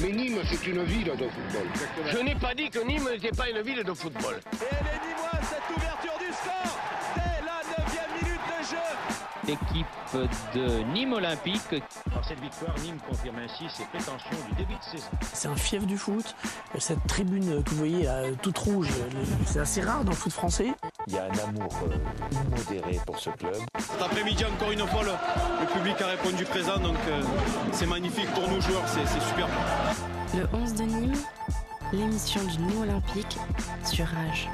Mais Nîmes, c'est une ville de football. Je n'ai pas dit que Nîmes n'était pas une ville de football. Et elle est Nîmoise, cette ouverture du score dès la 9 minute de jeu L'équipe de Nîmes Olympique. Par cette victoire, Nîmes confirme ainsi ses prétentions du début de saison. C'est un fief du foot. Cette tribune que vous voyez là, toute rouge, c'est assez rare dans le foot français. Il y a un amour euh, immodéré pour ce club. Cet après-midi, encore une fois, le, le, public a répondu présent, donc euh, c'est magnifique pour nous joueurs, c'est super. Le 11 de Nîmes, l'émission du Nîmes Olympique sur Rage.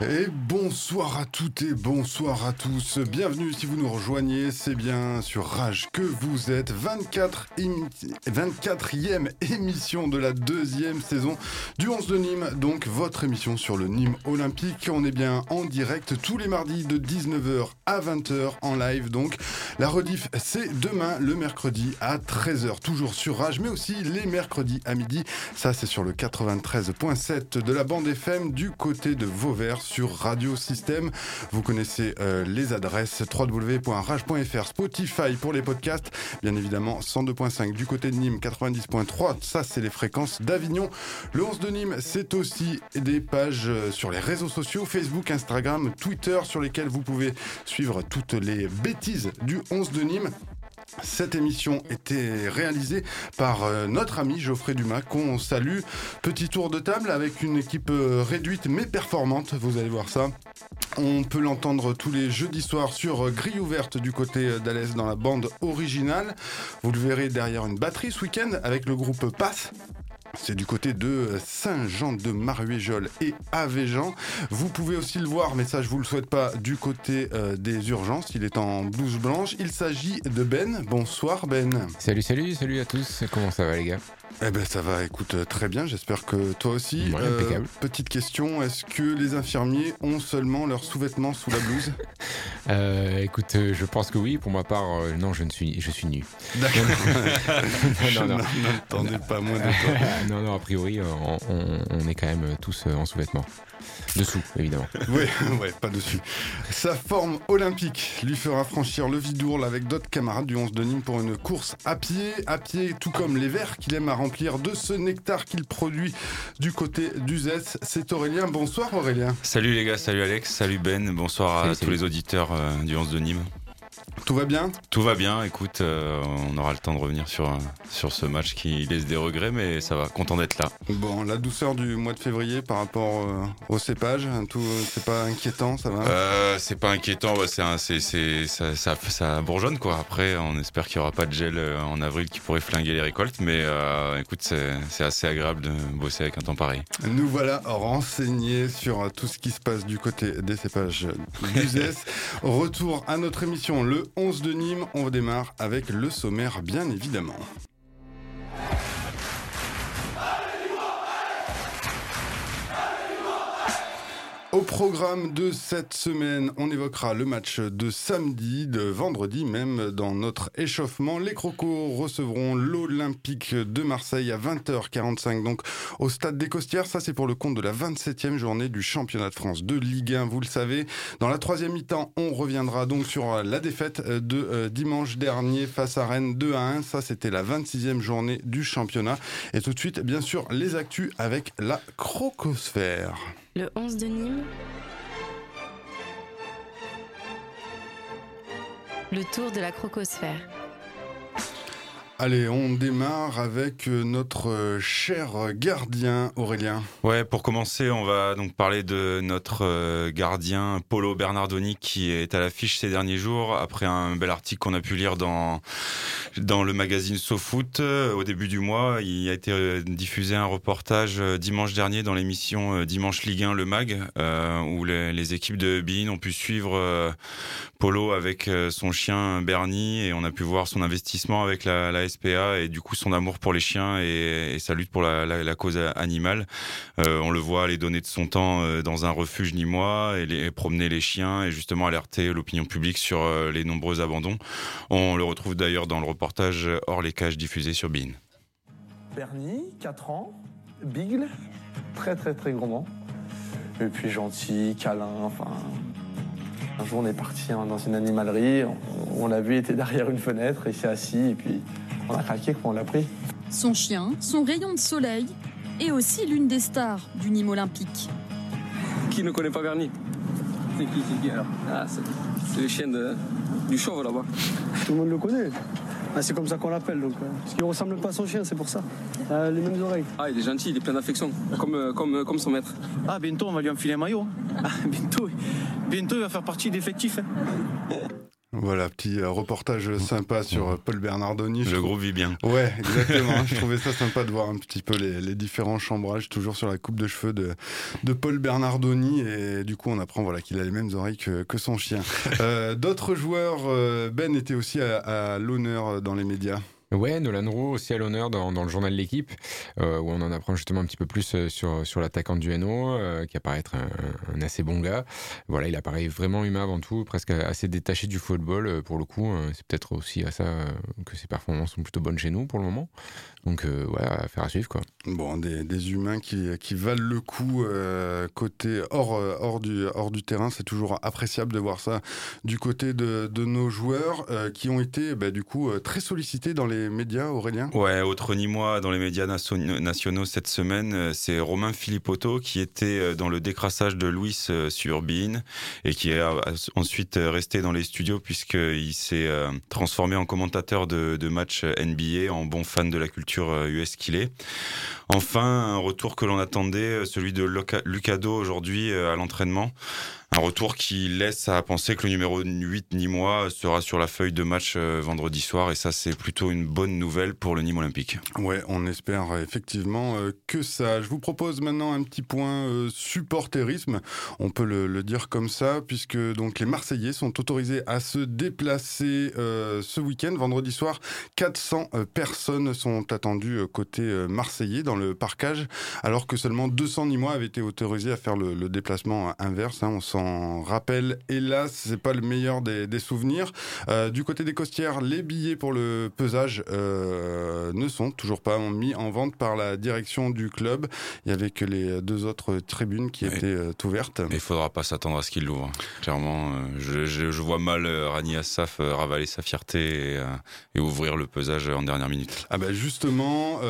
Et bonsoir à toutes et bonsoir à tous. Bienvenue si vous nous rejoignez, c'est bien sur Rage que vous êtes. 24 24e émission de la deuxième saison du 11 de Nîmes, donc votre émission sur le Nîmes Olympique. On est bien en direct tous les mardis de 19h à 20h en live. Donc la rediff c'est demain le mercredi à 13h, toujours sur Rage, mais aussi les mercredis à midi. Ça c'est sur le 93.7 de la bande FM du côté de Vauvert sur Radio Système. Vous connaissez euh, les adresses www.rage.fr, Spotify pour les podcasts, bien évidemment 102.5 du côté de Nîmes, 90.3, ça c'est les fréquences d'Avignon. Le 11 de Nîmes, c'est aussi des pages euh, sur les réseaux sociaux, Facebook, Instagram, Twitter, sur lesquels vous pouvez suivre toutes les bêtises du 11 de Nîmes. Cette émission était réalisée par euh, notre ami Geoffrey Dumas, qu'on salue. Petit tour de table avec une équipe euh, réduite mais performante, vous allez voir ça. On peut l'entendre tous les jeudis soirs sur euh, Grille ouverte du côté d'Alès dans la bande originale. Vous le verrez derrière une batterie ce week-end avec le groupe Pass. C'est du côté de Saint-Jean de Maruéjol et Avéjean. Vous pouvez aussi le voir, mais ça je vous le souhaite pas, du côté euh, des urgences. Il est en blouse blanche. Il s'agit de Ben. Bonsoir Ben. Salut, salut, salut à tous. Comment ça va les gars? Eh ben ça va, écoute, euh, très bien. J'espère que toi aussi. Ouais, euh, petite question, est-ce que les infirmiers ont seulement leurs sous-vêtements sous la blouse euh, Écoute, je pense que oui. Pour ma part, non, je ne suis, je suis nu. D'accord. non, non, n'attendais pas moins de toi. non, non, a priori, on, on est quand même tous en sous-vêtements. Dessous, évidemment. oui, ouais, pas dessus. Sa forme olympique lui fera franchir le Vidourle avec d'autres camarades du 11 de Nîmes pour une course à pied, à pied, tout comme les verres qu'il aime à remplir de ce nectar qu'il produit du côté d'Uzès. C'est Aurélien. Bonsoir Aurélien. Salut les gars, salut Alex, salut Ben, bonsoir à tous les auditeurs euh, du 11 de Nîmes. Tout va bien Tout va bien. Écoute, euh, on aura le temps de revenir sur, sur ce match qui laisse des regrets, mais ça va. Content d'être là. Bon, la douceur du mois de février par rapport euh, au cépage, hein, tout, c'est pas inquiétant, ça va euh, C'est pas inquiétant. c'est, c'est, ça, ça, ça, bourgeonne quoi. Après, on espère qu'il y aura pas de gel en avril qui pourrait flinguer les récoltes, mais écoute, c'est, c'est assez agréable de bosser avec un temps pareil. Nous voilà renseignés sur tout ce qui se passe du côté des cépages d'Uzès. Retour à notre émission le 11 de Nîmes, on démarre avec le sommaire bien évidemment. Au programme de cette semaine, on évoquera le match de samedi, de vendredi même. Dans notre échauffement, les Crocos recevront l'Olympique de Marseille à 20h45, donc au stade des Costières. Ça, c'est pour le compte de la 27e journée du championnat de France de Ligue 1, vous le savez. Dans la troisième mi-temps, on reviendra donc sur la défaite de euh, dimanche dernier face à Rennes 2 à 1. Ça, c'était la 26e journée du championnat. Et tout de suite, bien sûr, les actus avec la Crocosphère. Le 11 de Nîmes. Le tour de la crocosphère. Allez, on démarre avec euh, notre euh, cher gardien Aurélien. Ouais, pour commencer, on va donc parler de notre euh, gardien Polo Bernardoni qui est à l'affiche ces derniers jours après un bel article qu'on a pu lire dans dans le magazine SoFoot au début du mois. Il a été diffusé un reportage dimanche dernier dans l'émission Dimanche Ligue 1 le Mag où les, équipes de Bein ont pu suivre Polo avec son chien Bernie et on a pu voir son investissement avec la, la SPA et du coup son amour pour les chiens et, sa lutte pour la, cause animale. Euh, on le voit aller donner de son temps euh, dans un refuge nîmois et, les, promener les chiens et justement alerter l'opinion publique sur euh, les nombreux abandons. On le retrouve d'ailleurs dans le reportage Hors les cages diffusé sur Bean. Bernie, 4 ans, Bigle, très très très gourmand. Et puis gentil, câlin, enfin Un jour, on est parti hein, dans une animalerie, on, on l'a vu, il était derrière une fenêtre, il s'est assis, et puis on a craqué, quoi, on l'a pris. Son chien, son rayon de soleil, et aussi l'une des stars du Nîmes olympique. Qui ne connaît pas Bernie C'est qui, c'est qui alors ah, C'est le chien de, du chauve là-bas. Tout le monde le connaît. Ah, c'est comme ça qu'on l'appelle. Donc, euh, parce qu'il ressemble pas à son chien, c'est pour ça. Euh, les mêmes oreilles. Ah, il est gentil, il est plein d'affection, comme, euh, comme, euh, comme son maître. Ah, bientôt on va lui enfiler un maillot. Ah, bientôt, bientôt il va faire partie des effectifs. hein. Voilà, petit euh, reportage sympa sur euh, Paul Bernardoni. Le groupe vit bien. Ouais, exactement. je trouvais ça sympa de voir un petit peu les, les différents chambrages, toujours sur la coupe de cheveux de, de Paul Bernardoni. Et du coup, on apprend voilà, qu'il a les mêmes oreilles que, que son chien. Euh, D'autres joueurs, Ben était aussi à, à l'honneur dans les médias. Ouais, Nolan Roux aussi à l'honneur dans, dans le journal de l'équipe, euh, où on en apprend justement un petit peu plus euh, sur, sur l'attaquant du NO, euh, qui apparaît être un, assez bon gars. Voilà, il apparaît vraiment humain avant tout, presque assez détaché du football euh, pour le coup. Euh, C'est peut-être aussi à ça que ses performances sont plutôt bonnes chez nous pour le moment. Donc euh, voilà, affaire à suivre quoi. Bon, des, des humains qui, qui valent le coup euh, côté hors, euh, hors, du, hors du terrain. C'est toujours appréciable de voir ça du côté de, de nos joueurs euh, qui ont été bah, du coup très sollicités dans les médias, Aurélien. Ouais, autre Nîmois dans les médias nationaux cette semaine, c'est Romain Philippotto qui était dans le décrassage de Louis sur Bein et qui est ensuite resté dans les studios puisqu'il s'est transformé en commentateur de, de matchs NBA, en bon fan de la culture euh. Enfin, un retour que l'on attendait, euh, celui de Lucado aujourd'hui euh, à l'entraînement. Un retour qui laisse à penser que le numéro 8 Nîmois sera sur la feuille de match euh, vendredi soir et ça c'est plutôt une bonne nouvelle pour le Nîmes Olympique. Ouais, on espère euh, effectivement euh, que ça. Je vous propose maintenant un petit point supporterisme, on peut le, dire comme ça, puisque donc les Marseillais sont autorisés à se déplacer ce week-end, vendredi soir. 400 euh, personnes sont attendues côté marseillais dans le parcage, alors que seulement 200 Nîmois avaient été autorisés à faire le, le déplacement inverse. hein. on s'en rappelle. Hélas, c'est pas le meilleur des, des souvenirs. Euh, du côté des Costières, les billets pour le pesage euh, ne sont toujours pas mis en vente par la direction du club. Il y avait que les deux autres tribunes qui étaient euh, ouvertes. Il faudra pas s'attendre à ce qu'il l'ouvre. Clairement, euh, je, je- je vois mal Rani Assaf ravaler sa fierté et, et ouvrir le pesage en dernière minute. Ah bah justement,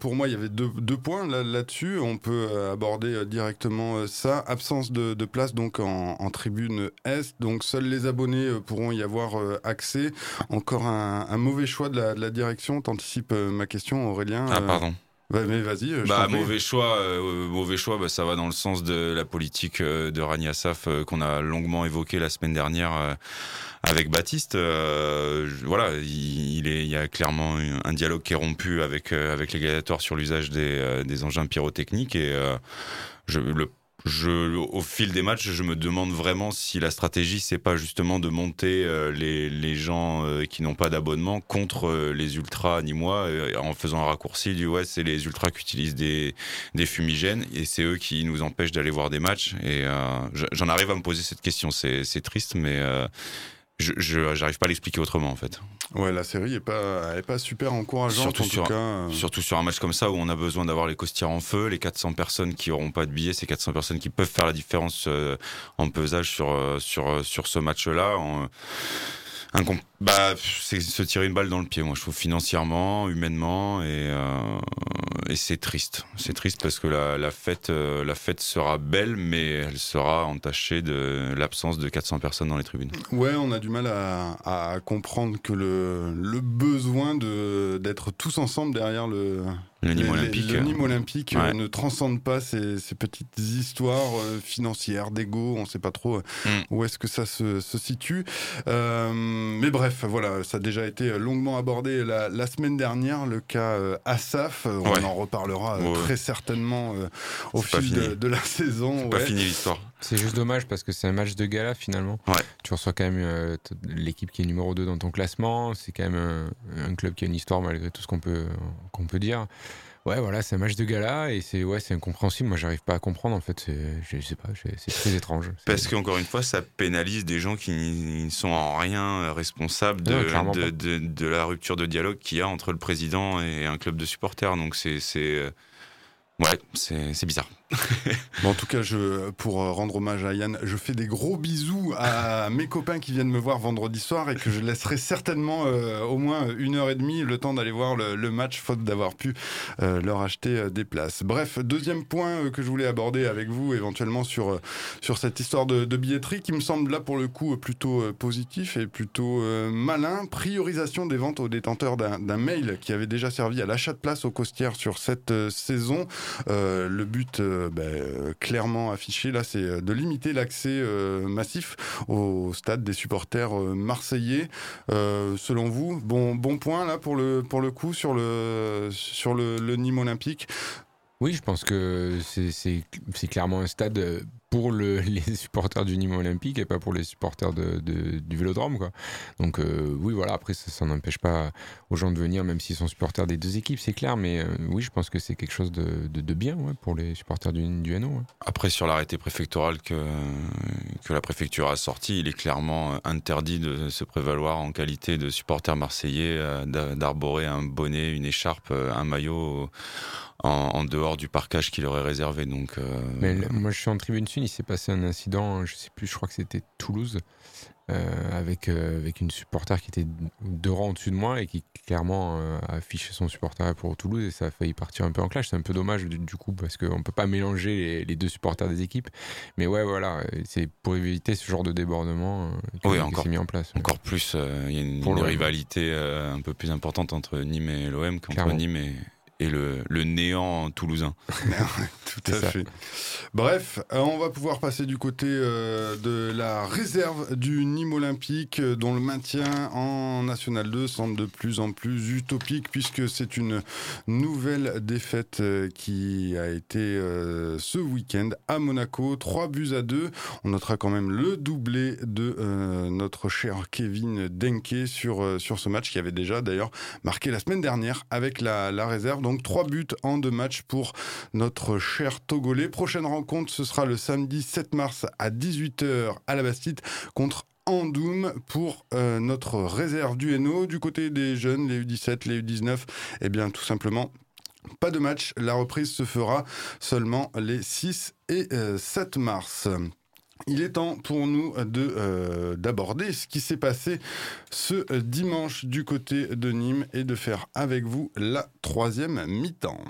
pour moi, il y avait deux, deux points là- là-dessus. On peut aborder directement ça. Absence de, de place donc en, en tribune Est. Donc seuls les abonnés euh, pourront y avoir euh, accès. Encore un, un mauvais choix de la, de la direction. T'anticipes euh, ma question, Aurélien. Ah pardon. bah, mais vas-y. Bah, mauvais choix, euh, mauvais choix. Bah, ça va dans le sens de la politique euh, de Rani Assaf euh, qu'on a longuement évoqué la semaine dernière avec Baptiste. Voilà, il, il est, il y a clairement un- dialogue qui est rompu avec avec les gladiateurs sur l'usage des, des engins pyrotechniques et je le je, au fil des matchs, je me demande vraiment si la stratégie, c'est pas justement de monter euh, les, les gens euh, qui n'ont pas d'abonnement contre euh, les ultras nîmois euh, en faisant un raccourci du ouais, c'est les ultras qui utilisent des, des fumigènes et c'est eux qui nous empêchent d'aller voir des matchs. Et je- j'en arrive à me poser cette question. C'est triste, mais je j'arrive pas à l'expliquer autrement en fait. Ouais, la série est pas, elle est pas super encourageante Surtout en sur, tout cas. surtout sur un match comme ça où on a besoin d'avoir les costières en feu, les 400 personnes qui auront pas de billets, ces 400 personnes qui peuvent faire la différence euh, en pesage sur, euh, sur, euh, sur ce match-là. en- bah, c'est se tirer une balle dans le pied, moi je trouve financièrement, humainement, et, euh, c'est triste. C'est triste parce que la, fête, euh, la fête sera belle, mais elle sera entachée de l'absence de 400 personnes dans les tribunes. Ouais, on a du mal à, comprendre que le, le besoin d'être tous ensemble derrière le Le Nîmes Olympique. le Nîmes Olympique euh, Ouais. ne transcende pas ces, ces petites histoires euh, financières, d'ego. On sait pas trop euh, Mm. où est-ce que ça se, se situe. Euh, mais bref, voilà, ça a déjà été longuement abordé la, la semaine dernière, le cas euh, Assaf. Euh, On Ouais. en reparlera euh, Ouais. très certainement euh, au fil de, de la saison. C'est pas fini l'histoire. C'est juste dommage parce que c'est un match de gala finalement. Ouais. Tu reçois quand même euh, l'équipe qui est numéro 2 dans ton classement. C'est quand même un, un club qui a une histoire malgré tout ce qu'on peut, qu'on peut dire. Ouais, voilà, c'est un match de gala et c'est ouais, c'est incompréhensible. Moi, j'arrive pas à comprendre en fait. Je sais pas, c'est très étrange. Parce qu'encore une fois, ça pénalise des gens qui ne sont en rien responsables de, la rupture de dialogue qu'il y a entre le président et un club de supporters. Donc c'est. euh, Ouais, c'est bizarre. bon, en tout cas, je, pour euh, rendre hommage à Yann, je fais des gros bisous à mes copains qui viennent me voir vendredi soir et que je laisserai certainement euh, au moins une heure et demie le temps d'aller voir le, le, match, faute d'avoir pu euh, leur acheter des places. Bref, deuxième point que je voulais aborder avec vous, éventuellement sur, sur cette histoire de, de, billetterie qui me semble là pour le coup plutôt positif et plutôt malin. Priorisation des ventes aux détenteurs d'un mail qui avait déjà servi à l'achat de places aux costières sur cette saison. le but ben, clairement affiché là, c'est de limiter l'accès massif au stade des supporters marseillais. selon vous, bon, bon point là pour le, pour le coup sur le, sur le, le Nîmes olympique? Oui, je pense que c'est clairement un stade pour le, les supporters du Nîmes Olympique et pas pour les supporters de, de, du Vélodrome. Quoi. Donc euh, oui, voilà, après ça, ça n'empêche pas aux gens de venir, même s'ils sont supporters des deux équipes, c'est clair, mais euh, oui, je pense que c'est quelque chose de, de, bien ouais, pour les supporters du, du NO. Ouais. Après, sur l'arrêté préfectoral que, que la préfecture a sorti, il est clairement interdit de se prévaloir en qualité de supporter marseillais, euh, d'arborer un bonnet, une écharpe, un maillot en, en, dehors du parcage qu'il aurait réservé. Donc, euh... Mais moi, je suis en tribune sud. Il s'est passé un incident. Je sais plus. Je crois que c'était Toulouse. Euh, avec, euh, avec une supporter qui était deux rangs au-dessus de moi et qui clairement euh, a affiché son supporter pour Toulouse et ça a failli partir un peu en clash. C'est un peu dommage du, du coup parce qu'on peut pas mélanger les, les, deux supporters des équipes. Mais ouais, voilà, c'est pour éviter ce genre de débordement qui, oui, encore, s'est mis en place. Encore plus, il y a une, une rivalité un peu plus importante entre Nîmes et l'OM qu'entre Nîmes et, et le, le néant toulousain. Tout à fait. Bref, on va pouvoir passer du côté euh, de la réserve du Nîmes Olympique, dont le maintien en National 2 semble de plus en plus utopique, puisque c'est une nouvelle défaite qui a été euh, ce week-end à Monaco. 3 buts à 2. On notera quand même le doublé de euh, notre cher Kevin Denke sur, sur ce match, qui avait déjà d'ailleurs marqué la semaine dernière avec la, la réserve. Donc trois buts en deux matchs pour notre cher Togolais. Prochaine rencontre, ce sera le samedi 7 mars à 18h à la Bastide contre Andoum pour euh, notre réserve du Hainaut. Du côté des jeunes, les U17, les U19, eh bien tout simplement pas de match. La reprise se fera seulement les 6 et euh, 7 mars. Il est temps pour nous euh, d'aborder ce qui s'est passé ce dimanche du côté de Nîmes et de faire avec vous la troisième mi-temps.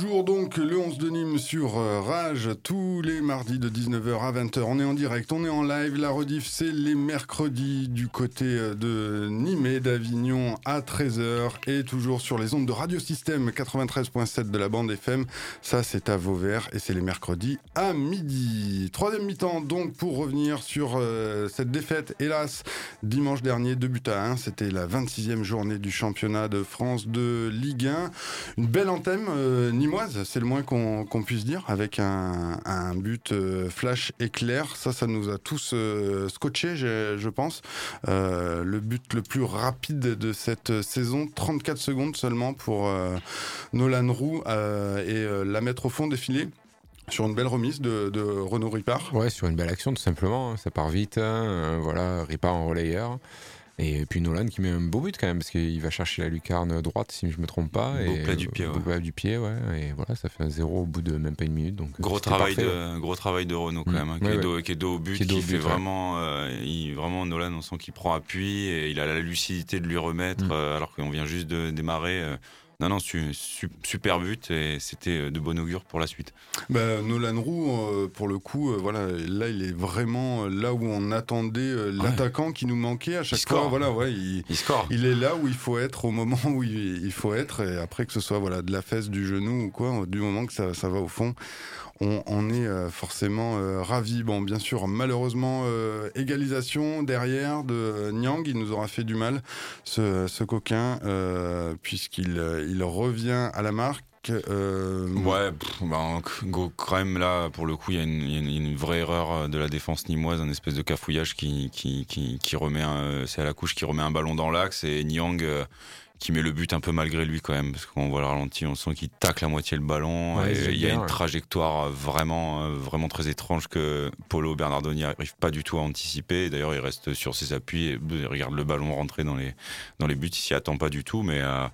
Donc le 11 de Nîmes sur Rage tous les mardis de 19h à 20h. On est en direct, on est en live. La rediff, c'est les mercredis du côté de Nîmes et d'Avignon à 13h et toujours sur les ondes de Radio Système 93.7 de la bande FM. Ça, c'est à Vauvert et c'est les mercredis à midi. Troisième mi-temps donc pour revenir sur euh, cette défaite, hélas, dimanche dernier, 2 buts à 1. C'était la 26e journée du championnat de France de Ligue 1. Une belle anthème. Euh, c'est le moins qu'on qu puisse dire, avec un, but euh, flash éclair. Ça, ça nous a tous euh, scotché, je, pense. Euh, le but le plus rapide de cette saison, 34 secondes seulement pour Nolan Roux et la mettre au fond des filets sur une belle remise de, de, Renaud Ripard. Ouais, sur une belle action tout simplement. Ça part vite. Hein. voilà, Ripard en relayeur. Et puis Nolan qui met un beau but quand même, parce qu'il va chercher la lucarne droite, si je ne me trompe pas. Beau et plat du pied. Beau Ouais. plat du pied, ouais. Et voilà, ça fait un zéro au bout de même pas une minute. Donc gros travail parfait, de ouais. gros travail de Renault quand Mmh. même, hein, qui, est dos, qui est dos au but, Qui fait but, vraiment, euh, il, vraiment Nolan, on sent qu'il prend appui et il a la lucidité de lui remettre, Mmh. euh, alors qu'on vient juste de démarrer. euh, non, non, su- su- super but et c'était de bon augure pour la suite. Bah, Nolan Roux, euh, pour le coup, euh, voilà, là, il est vraiment là où on attendait euh, l'attaquant qui nous manquait à chaque Il fois. score. Voilà, ouais, il, Il score. il est là où il faut être au moment où il, il faut être. Et après que ce soit voilà de la fesse, du genou ou quoi, du moment que ça, ça va au fond, on, est euh, forcément euh, ravi. Bon, bien sûr, malheureusement, euh, égalisation derrière de Nyang, il nous aura fait du mal, ce, coquin, puisqu'il il revient à la marque. Ouais, go- quand même là, pour le coup, il y, a une- vraie erreur de la défense nimoise, un espèce de cafouillage qui, qui, remet, un- c'est à la couche qui remet un ballon dans l'axe et Nyang qui met le but un peu malgré lui quand même, parce qu'on voit le ralenti, on sent qu'il tacle la moitié le ballon. Ouais, et il y a bien, une ouais. trajectoire vraiment, euh, vraiment très étrange que Polo Bernardoni n'arrive pas du tout à anticiper. D'ailleurs, il reste sur ses appuis et il regarde le ballon rentrer dans les, dans les buts. Il s'y attend pas du tout, mais euh,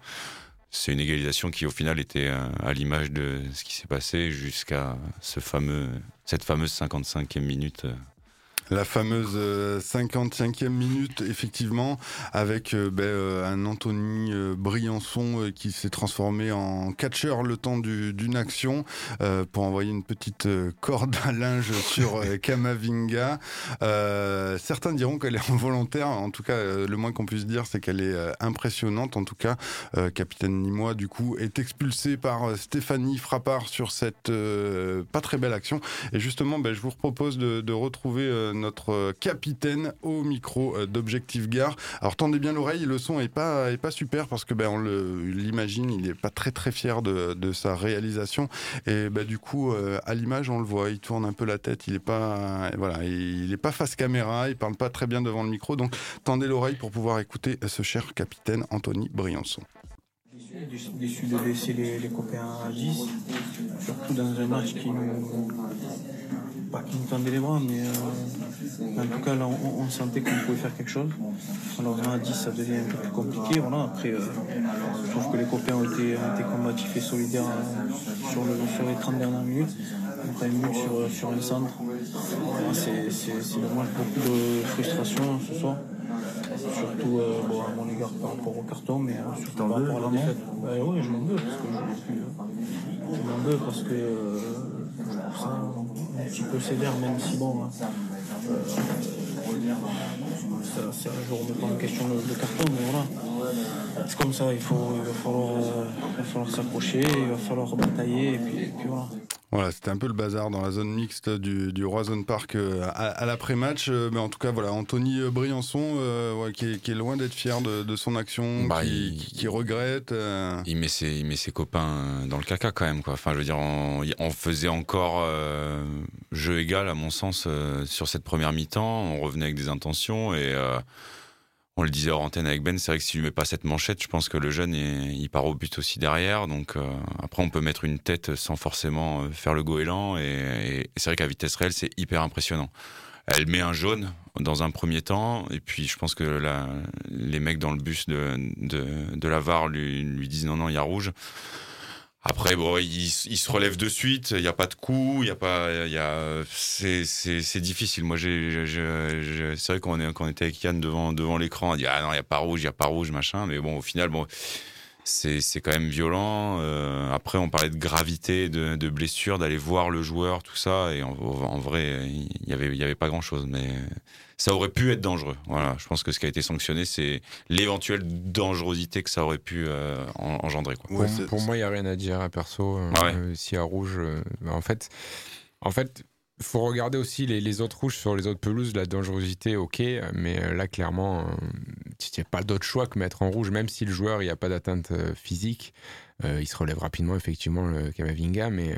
c'est une égalisation qui, au final, était euh, à l'image de ce qui s'est passé jusqu'à ce fameux, cette fameuse 55e minute. Euh, La fameuse euh, 55e minute, effectivement, avec euh, ben, euh, un Anthony euh, Briançon euh, qui s'est transformé en catcheur le temps du- d'une action euh, pour envoyer une petite euh, corde à linge sur euh, Kamavinga. Euh, certains diront qu'elle est involontaire. En tout cas, euh, le moins qu'on puisse dire, c'est qu'elle est euh, impressionnante. En tout cas, euh, capitaine Nîmois, du coup, est expulsé par euh, Stéphanie Frappard sur cette euh, pas très belle action. Et justement, ben, je vous propose de, de retrouver euh, notre euh, capitaine au micro euh, d'Objectif Gare. Alors tendez bien l'oreille, le son est pas est pas super parce que ben on l'imagine, il est pas très très fier de, de sa réalisation. Et ben du coup, euh, à l'image, on le voit, il tourne un peu la tête, il est pas voilà, il est pas face caméra, il parle pas très bien devant le micro. Donc tendez l'oreille pour pouvoir écouter ce cher capitaine Anthony Briançon. Déçu de laisser les, les copains à 10, surtout dans un match qui nous. Pas qui nous tendait les bras, mais euh, en tout cas là on, sentait qu'on pouvait faire quelque chose. Malheureusement à 10 ça devient un peu plus compliqué. Voilà. Après, euh, je trouve que les copains ont été, ont combatifs et solidaires euh, sur, le, sur les 30 dernières minutes. Après un but sur, sur un centre, c'est dommage, beaucoup de frustration ce soir. Surtout à mon égard par rapport au carton, mais surtout par rapport à la défaite. Bah, oui, je m'en veux parce que je Je m'en veux parce que je trouve ça un petit peu sévère, même si bon. hein, euh, un jour de pas en question le carton, mais voilà. C'est comme ça, il, faut, il va falloir, euh, falloir s'accrocher, il va falloir batailler, et puis voilà. Voilà, c'était un peu le bazar dans la zone mixte du, du Roison Park euh, à, à l'après-match. Euh, mais en tout cas, voilà, Anthony euh, Briançon, euh, ouais, qui, est, qui est loin d'être fier de, de son action, Bah, qui, il- qui- qui regrette. euh. Il met ses, il met ses copains dans le caca quand même quoi. Enfin je veux dire on, on faisait encore euh, jeu égal à mon sens sur cette première mi-temps. On revenait avec des intentions et on le disait hors antenne avec Ben. C'est vrai que s'il lui met pas cette manchette, je pense que le jeune il, il part au but aussi derrière. Donc euh, après on peut mettre une tête sans forcément euh, faire le goéland et, et- et c'est vrai qu'à vitesse réelle c'est hyper impressionnant. Elle met un jaune dans un premier temps, et puis je pense que la- les mecs dans le bus de, de, de la VAR lui, lui disent non, non, il y a rouge. Après, bon, il, se relève de suite, il n'y a pas de coup, il y a pas, il y a, c'est, difficile. Moi, c'est vrai qu'on est, qu'on était avec Yann devant, devant l'écran, on dit ah non, il n'y a pas rouge, il n'y a pas rouge, machin. Mais bon, au final, bon, c'est, c'est quand même violent. Euh, après, on parlait de gravité, de, de blessure, d'aller voir le joueur, tout ça. Et en, en vrai, il y avait, il y avait pas grand chose, mais ça aurait pu être dangereux. Voilà, je pense que ce qui a été sanctionné, c'est l'éventuelle dangerosité que ça aurait pu euh, en- engendrer. Quoi. Pour, pour moi, il n'y a rien à dire à perso. euh, Ah ouais. euh, S'il y a rouge, euh, bah, en fait, en fait, faut regarder aussi les, les autres rouges sur les autres pelouses. La dangerosité, ok, mais euh, là, clairement, euh, il n'y a pas d'autre choix que mettre en rouge, même si le joueur, il n'y a pas d'atteinte euh, physique. euh, il se relève rapidement, effectivement, le Kamavinga, mais.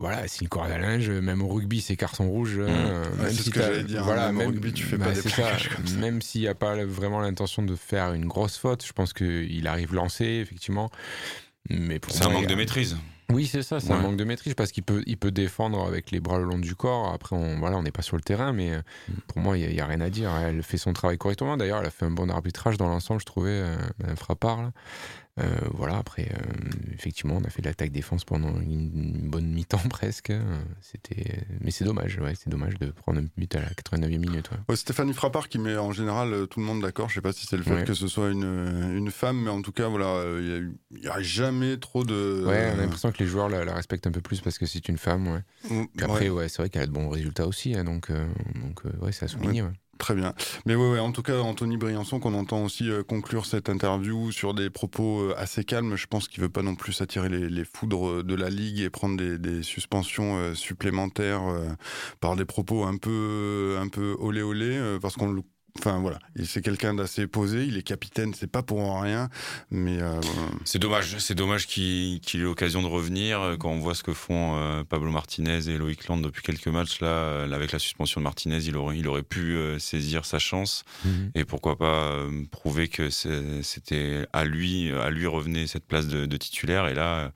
voilà, c'est une corde à linge, même au rugby, c'est carton rouge. euh, Ouais, même si ce que j'allais dire, hein, Voilà, même au rugby, tu fais pas bah, des c'est ça, comme ça. Même s'il n'y a pas vraiment l'intention de faire une grosse faute, je pense qu'il arrive lancé, effectivement. Mais pour C'est un manque il a- de maîtrise. Oui, c'est ça, c'est un manque de maîtrise parce qu'il peut, il peut défendre avec les bras le long du corps. Après, on voilà, on n'est pas sur le terrain, mais euh, pour moi, il n'y a, rien à dire. Elle fait son travail correctement. D'ailleurs, elle a fait un bon arbitrage dans l'ensemble, je trouvais, euh, Madame Frappard. là. Euh, voilà, après, euh, effectivement, on a fait de l'attaque-défense pendant une, bonne mi-temps presque. C'était, mais c'est dommage, ouais, c'est dommage de prendre un but à la 89e minute. ouais. Ouais, Stéphanie Frappard qui met en général euh, tout le monde d'accord. Je sais pas si c'est le fait que ce soit une, une femme, mais en tout cas, voilà, il y a jamais trop de. Ouais, on a l'impression que les joueurs la, la respectent un peu plus parce que c'est une femme, ouais. Mm, Puis après, ouais. c'est vrai qu'elle a de bons résultats aussi, hein, donc, euh, donc ouais, c'est à souligner. Ouais. Très bien. Mais ouais, ouais, en tout cas, Anthony Briançon, qu'on entend aussi euh, conclure cette interview sur des propos euh, assez calmes, je pense qu'il veut pas non plus s'attirer les, foudres euh, de la Ligue et prendre des, des suspensions supplémentaires par des propos un peu, un peu olé olé, parce qu'on le Enfin voilà, c'est quelqu'un d'assez posé. Il est capitaine, c'est pas pour rien. Mais euh, c'est dommage. C'est dommage qu'il qu'il ait l'occasion de revenir euh, quand on voit ce que font euh, Pablo Martinez et Loïc Land depuis quelques matchs. Là, avec la suspension de Martinez, il aurait, il aurait pu euh, saisir sa chance Mhm. et pourquoi pas euh, prouver que c'était à lui, à lui revenait cette place de, de titulaire. Et là.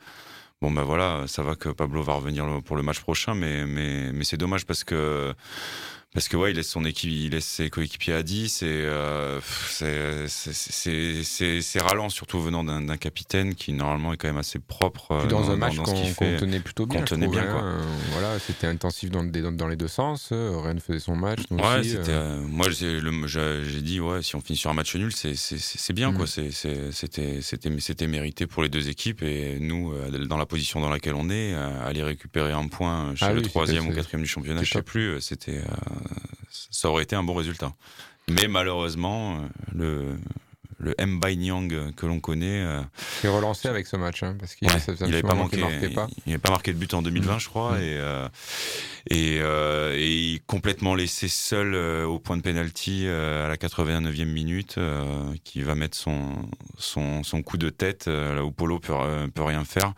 Bon ben voilà, ça va que Pablo va revenir pour le match prochain, mais mais mais c'est dommage parce que parce que ouais, il laisse son équipe, il laisse ses coéquipiers à 10 et euh, c'est c'est- c'est c'est c'est ralent surtout venant d'un capitaine qui normalement est quand même assez propre euh, Puis dans, un match qu'on fait. tenait plutôt bien. Qu'on tenait bien, hein. quoi. Euh, Voilà, c'était intensif dans, dans les deux sens. euh, Rennes faisait son match. Ouais, aussi, euh. moi, j'ai dit, ouais, si on finit sur un match nul, c'est c'est- c'est- c'est bien, Mm. quoi. C'est- c'est- C'était c'était c'était mérité pour les deux équipes et nous, dans la position dans laquelle on est, aller récupérer un point chez Ah le troisième ou quatrième du championnat, je sais plus. C'était, ça aurait été un bon résultat. Mais malheureusement, euh, le le M. Nyang que l'on connaît. euh, Qui est relancé avec ce match, hein, parce qu'il Ouais, n'avait pas manqué, pas. il n'avait pas marqué de but en 2020, je crois, et euh, et, euh, et complètement laissé seul euh, au point de penalty euh, à la 89e minute, euh, qui va mettre son son, son coup de tête euh, là où Polo peut euh, peut rien faire.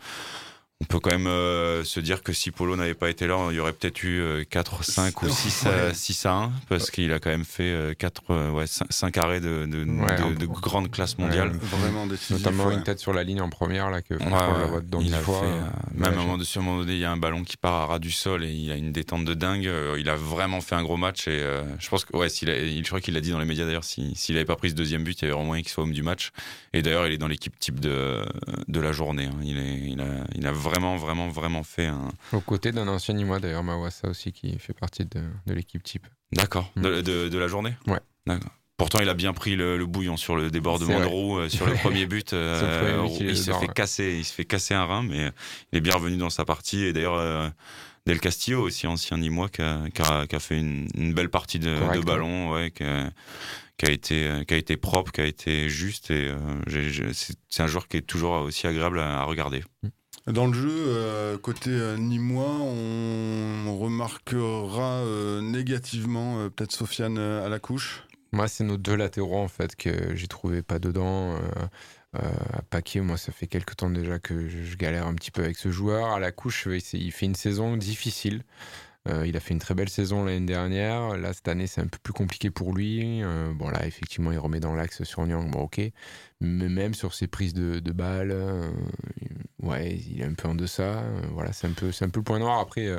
On peut quand même euh, se dire que si Polo n'avait pas été là, il y aurait peut-être eu euh, 4, 5 ou 6 à, Ouais. 6 à 1, parce qu'il a quand même fait euh, 4, ouais, 5, arrêts de, de, Ouais, de, de grande classe mondiale. Ouais, Vraiment décisif, Notamment ouais. une tête sur la ligne en première, là, que Ouais, Franck la voit dans il 10 a fois. fait, euh, euh, même à un moment, donné, il y a un ballon qui part à ras du sol et il a une détente de dingue. Euh, Il a vraiment fait un gros match et euh, je pense que ouais, s'il je crois qu'il l'a dit dans les médias d'ailleurs. si- S'il n'avait pas pris ce deuxième but, il y avait vraiment moyen qu'il soit homme du match. Et d'ailleurs, il est dans l'équipe type de de la journée. hein. Il est, il a, il a vraiment, vraiment, vraiment fait un. Aux côtés d'un ancien Nîmois, d'ailleurs, Mawassa aussi, qui fait partie de, de l'équipe type. D'accord. De, de, de la journée. Ouais. D'accord. Pourtant, il a bien pris le, le bouillon sur le débordement de. Roux, euh, sur le premier but. euh, premier but, il dedans, fait casser, il se fait casser un rein, mais il est bien revenu dans sa partie. Et d'ailleurs, euh, Del Castillo, aussi ancien Nîmois, qui a, qui a- qui a fait une, une belle partie de, Correct, de ballon, ouais, qui, a, qui a été, qui a été propre, qui a été juste. Et euh, c'est un joueur qui est toujours aussi agréable à, à regarder. Dans le jeu, euh, côté euh, Nîmois, on remarquera euh, négativement euh, peut-être Sofiane à la couche. Moi, c'est nos deux latéraux, en fait, que j'ai trouvé pas dedans. À Paquet, moi, ça fait quelques temps déjà que je, galère un petit peu avec ce joueur. À la couche, il fait une saison difficile. Euh, il a fait une très belle saison l'année dernière. Là, cette année, c'est un peu plus compliqué pour lui. Euh, bon, là, effectivement, il remet dans l'axe sur Nyang. Bon, ok. Mais même sur ses prises de, de balles, euh, ouais, il est un peu en deçà. Voilà, c'est un, peu, c'est un peu le point noir. Après,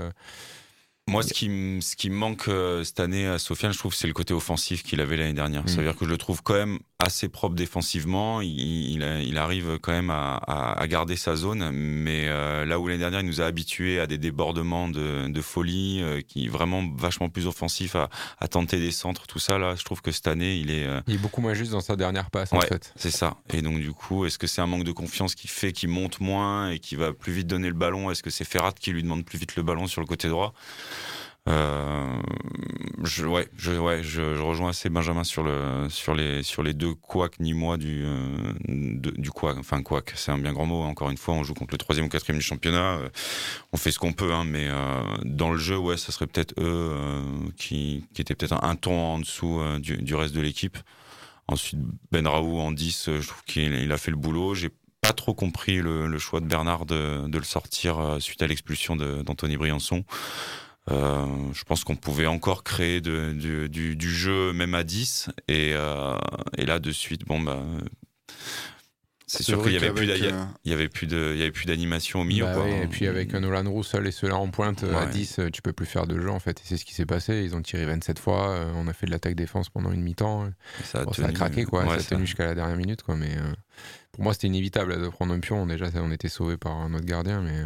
Moi, ce qui, ce qui me manque cette année à Sofiane, je trouve, c'est le côté offensif qu'il avait l'année dernière. Mm. Ça veut dire que je le trouve quand même assez propre défensivement. Il, il, il arrive quand même à, à- à garder sa zone, mais euh, là où l'année dernière, il nous a habitués à des débordements de, de folie, euh, qui vraiment vachement plus offensif, à, à tenter des centres, tout ça. Là, je trouve que cette année, il est. euh, il est beaucoup moins juste dans sa dernière passe, en fait. c'est ça. Et donc du coup, est-ce que c'est un manque de confiance qui fait qu'il monte moins et qui va plus vite donner le ballon? Est-ce que c'est Ferrat qui lui demande plus vite le ballon sur le côté droit? Euh, je, ouais, je, ouais, je, je rejoins assez Benjamin sur le sur les sur les deux couacs ni moi du euh, du couac. Enfin couac, c'est un bien grand mot. Encore une fois, on joue contre le troisième ou quatrième du championnat. euh, on fait ce qu'on peut, hein, mais euh, dans le jeu, ouais, ça serait peut-être eux qui qui étaient peut-être un, un ton en dessous du, du reste de l'équipe. Ensuite, Ben Raoult en 10, euh, je trouve qu'il il a fait le boulot. J'ai pas trop compris le, le choix de Bernard de, de le sortir suite à l'expulsion d'Anthony Briançon. Euh, je pense qu'on pouvait encore créer de, du, du, du jeu même à 10 et, euh, et là de suite bon bah c'est sûr qu'il y avait plus euh, il y avait plus de il y avait plus d'animation au milieu Bah et puis avec Nolan Roux seul et ceux-là en pointe euh, à Ouais. 10, euh, tu peux plus faire de jeu en fait. Et c'est ce qui s'est passé. Ils ont tiré 27 fois. on a fait de l'attaque-défense pendant une mi-temps. ça a Bon, ça a craqué quoi. ouais, ça a ça- tenu jusqu'à la dernière minute quoi. Mais pour moi, c'était inévitable de prendre un pion. Déjà, on était sauvé par notre gardien. Mais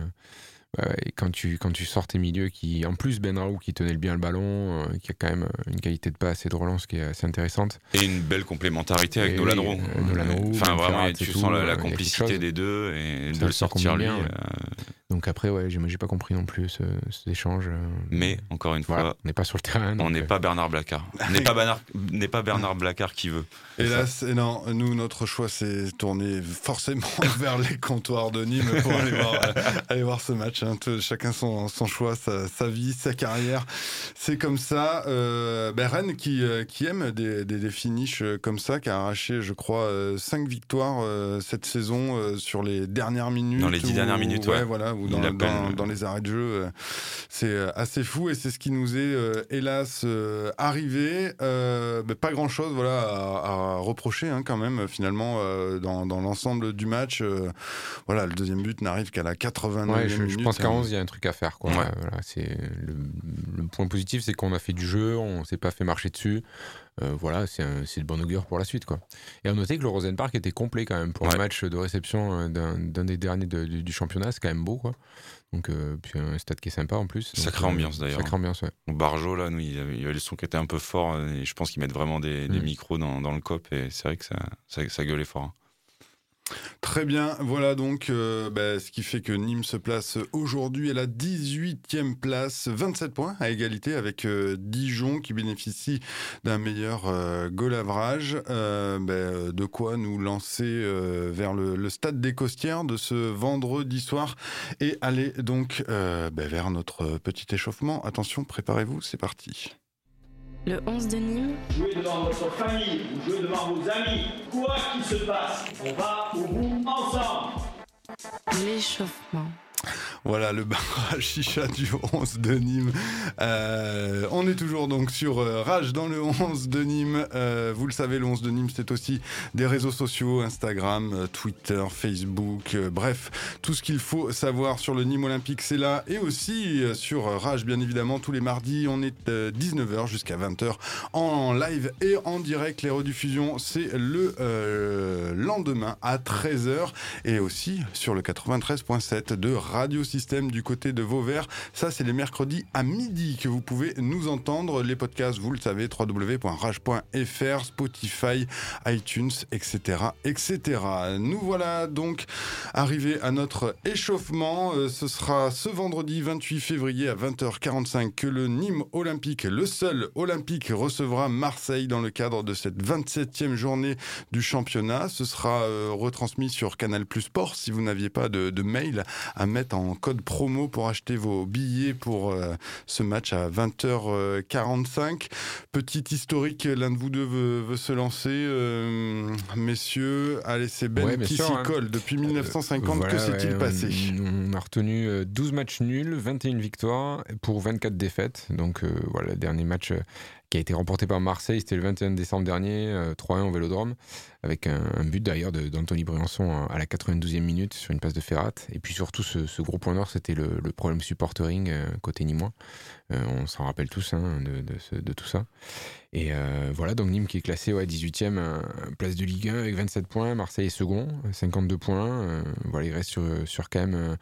et quand, tu, quand tu sors tes milieux qui, en plus, Ben Raoult qui tenait bien le ballon, euh, qui a quand même euh, une qualité de passe et de relance qui est assez intéressante. Et une belle complémentarité avec Et Nolan Roux. euh, Nolan Roux, Enfin, vraiment, tu sens la, complicité des deux et de le sortir lui. Ouais. Donc après, ouais, j'ai pas compris non plus ce, cet échange. euh. Mais encore une Voilà, fois, on n'est pas sur le terrain. on n'est euh, pas Bernard Blacard. On n'est pas Bernard, n'est pas Bernard Blacard qui veut. Hélas, et non, nous, notre choix s'est tourné forcément vers les comptoirs de Nîmes pour aller voir, euh, aller voir ce match. hein. Chacun son, son choix, sa, sa vie, sa carrière. C'est comme ça. Euh, ben, Rennes qui, qui aime des, des, des finishes comme ça, qui a arraché, je crois, 5 victoires euh, cette saison euh, sur les dernières minutes. Dans les dix ou- dernières minutes, ouais. voilà, ou Il dans, appelle, dans, euh, dans les arrêts de jeu. euh, C'est euh, assez fou et c'est ce qui nous est, hélas, arrivé. Euh, pas grand-chose voilà, à, à reprocher hein, quand même, finalement, euh, dans, l'ensemble du match. euh, voilà, le deuxième but n'arrive qu'à la 89e Ouais, je, je minute. pense qu'à hein. 11, il y a un truc à faire. Quoi. Ouais. Voilà, c'est le, le point positif, c'est qu'on a fait du jeu, on s'est pas fait marcher dessus. Euh, voilà, c'est un- de bon augure pour la suite. Quoi. Et à noter que le Rosenpark était complet quand même pour un Ouais. match de réception euh, d'un des derniers de- du, du championnat. C'est quand même beau. Quoi. Donc, euh, puis un stade qui est sympa en plus. Sacrée ambiance, d'ailleurs. Sacrée ambiance, ouais. Barjo, là, nous, il y avait, il y avait le son qui était un peu fort et je pense qu'ils mettent vraiment des, des Mm. micros dans, dans le cop et c'est vrai que ça, ça, ça gueulait fort. hein. Très bien, voilà donc euh, bah, ce qui fait que Nîmes se place aujourd'hui à la 18e place, 27 points à égalité avec euh, Dijon qui bénéficie d'un meilleur euh. Euh, bah, de quoi nous lancer vers le, stade des Costières de ce vendredi soir et aller donc bah, vers notre petit échauffement. Attention, préparez-vous, c'est parti. Le 11 de Nîmes, Jouez devant votre famille, vous jouez devant vos amis. Quoi qu'il se passe, on va au bout ensemble. l'échauffement. Voilà le bar à chicha du 11 de Nîmes. Euh, on est toujours donc sur euh, Rage dans le 11 de Nîmes. Euh, vous le savez, le 11 de Nîmes, c'est aussi des réseaux sociaux, Instagram, Twitter, Facebook, bref, tout ce qu'il faut savoir sur le Nîmes Olympique, c'est là. Et aussi sur Rage, bien évidemment, tous les mardis, on est euh, 19h jusqu'à 20h en live et en direct. Les rediffusions, c'est le lendemain à 13h et aussi sur le 93.7 de Radio Système du côté de Vauvert. Ça, c'est les mercredis à midi que vous pouvez nous entendre. Les podcasts, vous le savez, www.rage.fr, Spotify, iTunes, etc., etc. Nous voilà donc arrivés à notre échauffement. Euh, Ce sera ce vendredi 28 février à 20h45 que le Nîmes Olympique, le seul Olympique, recevra Marseille dans le cadre de cette 27e journée du championnat. Ce sera euh, retransmis sur Canal Plus Sport si vous n'aviez pas de, de mail à mettre en code promo pour acheter vos billets pour euh, ce match à 20h45. Petit historique, l'un de vous deux veut, veut se lancer. euh, messieurs, allez, c'est Ben Ouais, qui s'y hein. colle. Depuis 1950, Voilà, que s'est-il ouais, passé? on, on a retenu euh, 12 matchs nuls, 21 victoires pour 24 défaites. Donc euh, voilà, le dernier match euh, qui a été remporté par Marseille, c'était le 21 décembre dernier, euh, 3-1 au Vélodrome, avec un, but d'ailleurs d'Anthony Briançon à la 92e minute sur une passe de Ferrat. Et puis surtout, ce, gros point nord, c'était le, problème supportering euh, côté nîmois. Euh, on s'en rappelle tous hein, de tout ça. Et euh, voilà, donc Nîmes qui est classé ouais, 18e euh, place de Ligue 1 avec 27 points, Marseille est second, euh, 52 points. Euh, voilà, il reste sur, sur quand même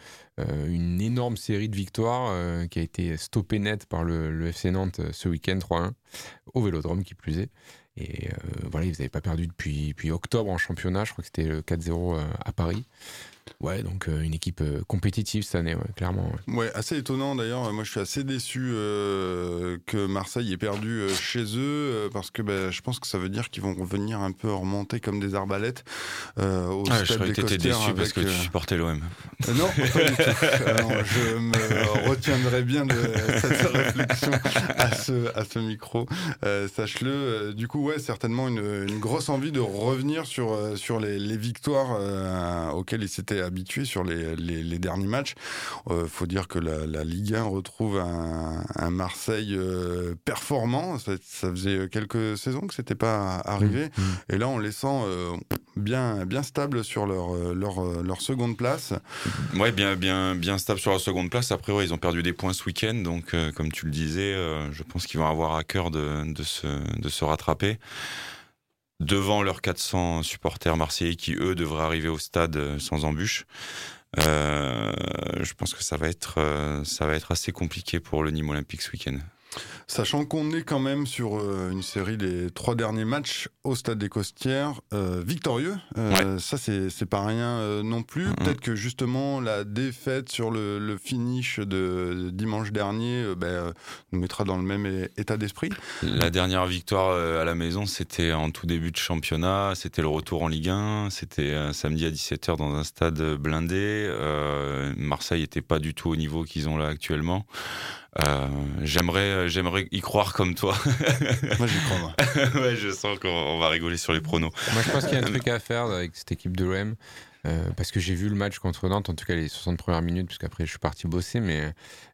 une énorme série de victoires qui a été stoppée net par le, FC Nantes ce week-end 3-1 au Vélodrome qui plus est. Et voilà, ils n'avaient pas perdu depuis, depuis octobre en championnat, je crois que c'était le 4-0 euh, à Paris. Ouais, donc euh, une équipe euh, compétitive cette année, ouais, clairement. ouais. Ouais, assez étonnant d'ailleurs. Moi, je suis assez déçu euh, que Marseille ait perdu euh, chez eux euh, parce que bah, je pense que ça veut dire qu'ils vont revenir un peu remonter comme des arbalètes euh, au Ah, je stade croyais des que déçu parce que tu supportais l'OM. euh, non, pas du tout. Je me retiendrai bien de cette réflexion à ce, à ce micro. Euh, Sache-le. Euh, Du coup, ouais, certainement une, une grosse envie de revenir sur, sur les, les victoires euh, auxquelles ils s'étaient habitués sur les, les, les derniers matchs. Euh, faut dire que la, la Ligue 1 retrouve un, un Marseille euh, performant. Ça, ça faisait quelques saisons que c'était pas arrivé. Et là, on les sent euh, bien, bien stables sur leur, euh, leur, leur seconde place. Ouais, bien, bien, bien stable sur la seconde place. Après, ouais, ils ont perdu des points ce week-end, donc euh, comme tu le disais, euh, je pense qu'ils vont avoir à cœur de, de, se, de se rattraper. Devant leurs 400 supporters marseillais qui, eux, devraient arriver au stade euh, sans embûche. Euh, je pense que ça va être, euh, ça va être assez compliqué pour le Nîmes Olympique ce week-end. Sachant qu'on est quand même sur euh, une série des trois derniers matchs au Stade des Costières euh, victorieux, euh, ça c'est pas rien non plus. Peut-être que justement la défaite sur le, le finish de dimanche dernier ben, nous mettra dans le même état d'esprit. La dernière victoire à la maison, c'était en tout début de championnat. C'était le retour en Ligue 1. C'était samedi à 17h dans un stade blindé. Marseille n'était pas du tout au niveau qu'ils ont là actuellement. Euh, j'aimerais, j'aimerais y croire comme toi. Moi, j'y crois. moi. ouais, je sens qu'on on va rigoler sur les pronos. Moi, je pense qu'il y a un truc à faire avec cette équipe de l'OM. euh, parce que j'ai vu le match contre Nantes, en tout cas les 60 premières minutes, parce qu'après je suis parti bosser, mais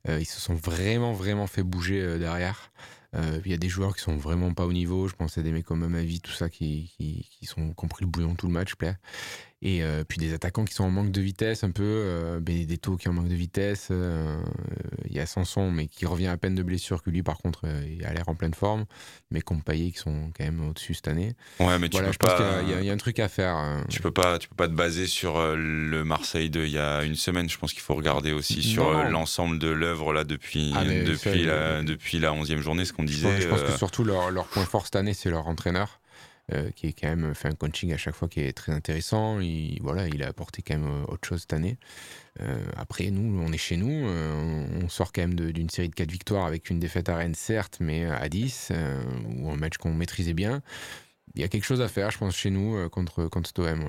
euh, ils se sont vraiment, vraiment fait bouger euh, derrière. Euh, Il y a des joueurs qui sont vraiment pas au niveau. Je pense à des mecs comme Amavi, tout ça, qui, qui, qui sont, qui ont pris le bouillon tout le match, plaît. Et euh, puis des attaquants qui sont en manque de vitesse un peu. Euh, Benedetto qui est en manque de vitesse. euh, Il y a Sanson, mais qui revient à peine de blessure, que lui, par contre, euh, il a l'air en pleine forme. Mais Compaillé qui sont quand même au-dessus cette année. Ouais, mais tu voilà, peux je pense pas- qu'il y a- y, y un truc à faire. euh. Tu peux pas, tu peux pas te baser sur le Marseille de il y a une semaine. Je pense qu'il faut regarder aussi sur l'ensemble de l'œuvre là depuis Ah, depuis ça, la depuis la onzième journée, ce qu'on Je disait. pense, je pense que surtout leur, leur point fort cette année, c'est leur entraîneur. Euh, qui est quand même fait un coaching à chaque fois qui est très intéressant. Il, voilà, il a apporté quand même euh, autre chose cette année. Euh, après, nous, on est chez nous. euh, on, sort quand même d'une série de 4 victoires avec une défaite à Rennes, certes, mais à 10, euh, ou un match qu'on maîtrisait bien. Il y a quelque chose à faire, je pense, chez nous euh, contre, contre OM. ouais.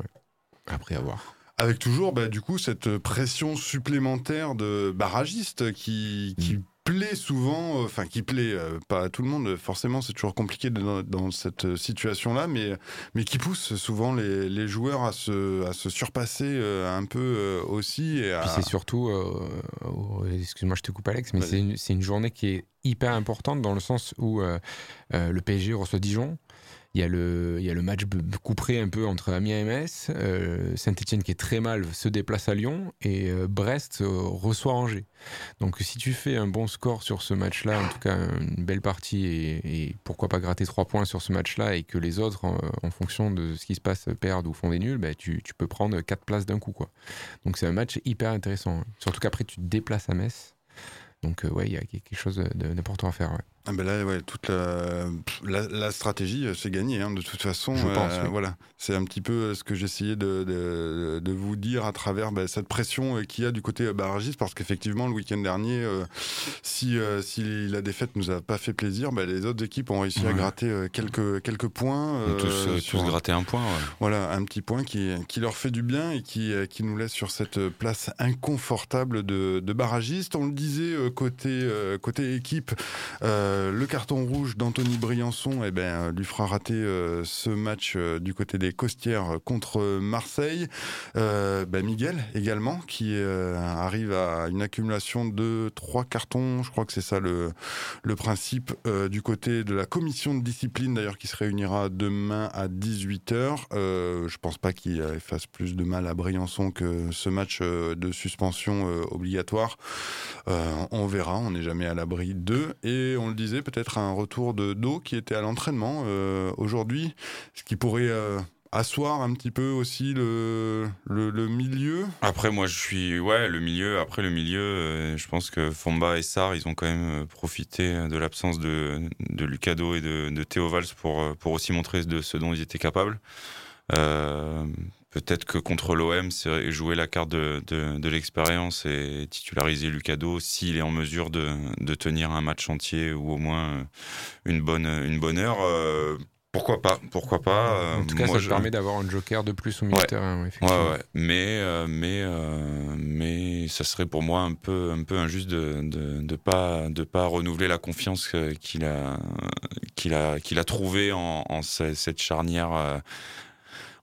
Après, à voir. Avec toujours, bah, du coup, cette pression supplémentaire de barragiste qui, qui plaît souvent, euh, enfin qui plaît euh, pas à tout le monde, forcément c'est toujours compliqué dans, dans cette situation-là, mais, mais qui pousse souvent les, les joueurs à se, à se surpasser euh, un peu euh, aussi. Et à... Puis c'est surtout, euh, euh, excuse-moi, je te coupe Alex, mais c'est une, une journée qui est hyper importante dans le sens où euh, euh, le PSG reçoit Dijon. Il y a le, match couperé un peu entre Amiens et Metz. Euh, Saint-Etienne qui est très mal se déplace à Lyon et euh, Brest euh, reçoit Angers. Donc si tu fais un bon score sur ce match-là, en tout cas une belle partie et, pourquoi pas gratter trois points sur ce match-là et que les autres, en, fonction de ce qui se passe, perdent ou font des nuls, bah, tu, peux prendre quatre places d'un coup. Quoi. Donc c'est un match hyper intéressant. hein. Surtout qu'après tu te déplaces à Metz. Donc euh, ouais, il y a quelque chose d'important à faire. Ah ben là, ouais, toute la, pff, la, la stratégie, euh, c'est gagné. hein, de toute façon, Je pense, oui. voilà, c'est un petit peu euh, ce que j'essayais de, de, de vous dire à travers bah, cette pression euh, qu'il y a du côté euh, barragiste, parce qu'effectivement, le week-end dernier, euh, si, euh, si la défaite nous a pas fait plaisir, bah, les autres équipes ont réussi à gratter euh, quelques quelques points. on tous, euh, euh, sur tous un- point. ouais. Voilà, un petit point qui, qui leur fait du bien et qui, euh, qui nous laisse sur cette place inconfortable de, de barragiste. On le disait euh, côté, euh, côté équipe, euh, le carton rouge d'Anthony Briançon eh ben, euh, lui fera rater euh, ce match euh, du côté des Costières contre Marseille. Euh, ben, Miguel également, qui euh, arrive à une accumulation de trois cartons. Je crois que c'est ça le, principe euh, du côté de la commission de discipline, d'ailleurs, qui se réunira demain à 18h. Euh, je pense pas qu'il euh, fasse plus de mal à Briançon que ce match euh, de suspension euh, obligatoire. Euh, on verra, on n'est jamais à l'abri d'eux. Et on le peut-être un retour de Do qui était à l'entraînement euh, aujourd'hui, ce qui pourrait euh, asseoir un petit peu aussi le, milieu. Après, moi, je suis. Ouais, le milieu. Après, le milieu, euh, je pense que Fomba et Sarr, ils ont quand même profité de l'absence de, de Lucado et de, de Théo Valls pour, pour aussi montrer de ce dont ils étaient capables. Euh, Peut-être que contre l'OM, c'est jouer la carte de, de, de l'expérience et titulariser Lucado s'il est en mesure de, de tenir un match entier ou au moins euh, une bonne, une bonne heure. Euh, pourquoi pas Pourquoi pas euh, En tout cas, moi, ça je- permet d'avoir un joker de plus au milieu de terrain. Ouais, ouais. Mais, euh, mais, euh, mais ça serait pour moi un peu, un peu injuste de de, de pas de pas renouveler la confiance qu'il a qu'il a qu'il a trouvé en, en ce- cette charnière.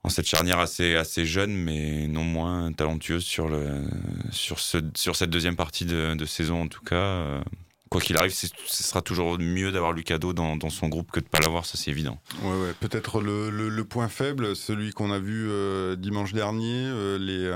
En cette charnière assez jeune mais non moins talentueuse sur cette deuxième partie de, saison en tout cas euh, quoi qu'il arrive ce sera toujours mieux d'avoir Lucado dans, dans son groupe que de pas l'avoir ça c'est évident Ouais, ouais. Peut-être le, point faible, celui qu'on a vu euh, dimanche dernier, euh, les,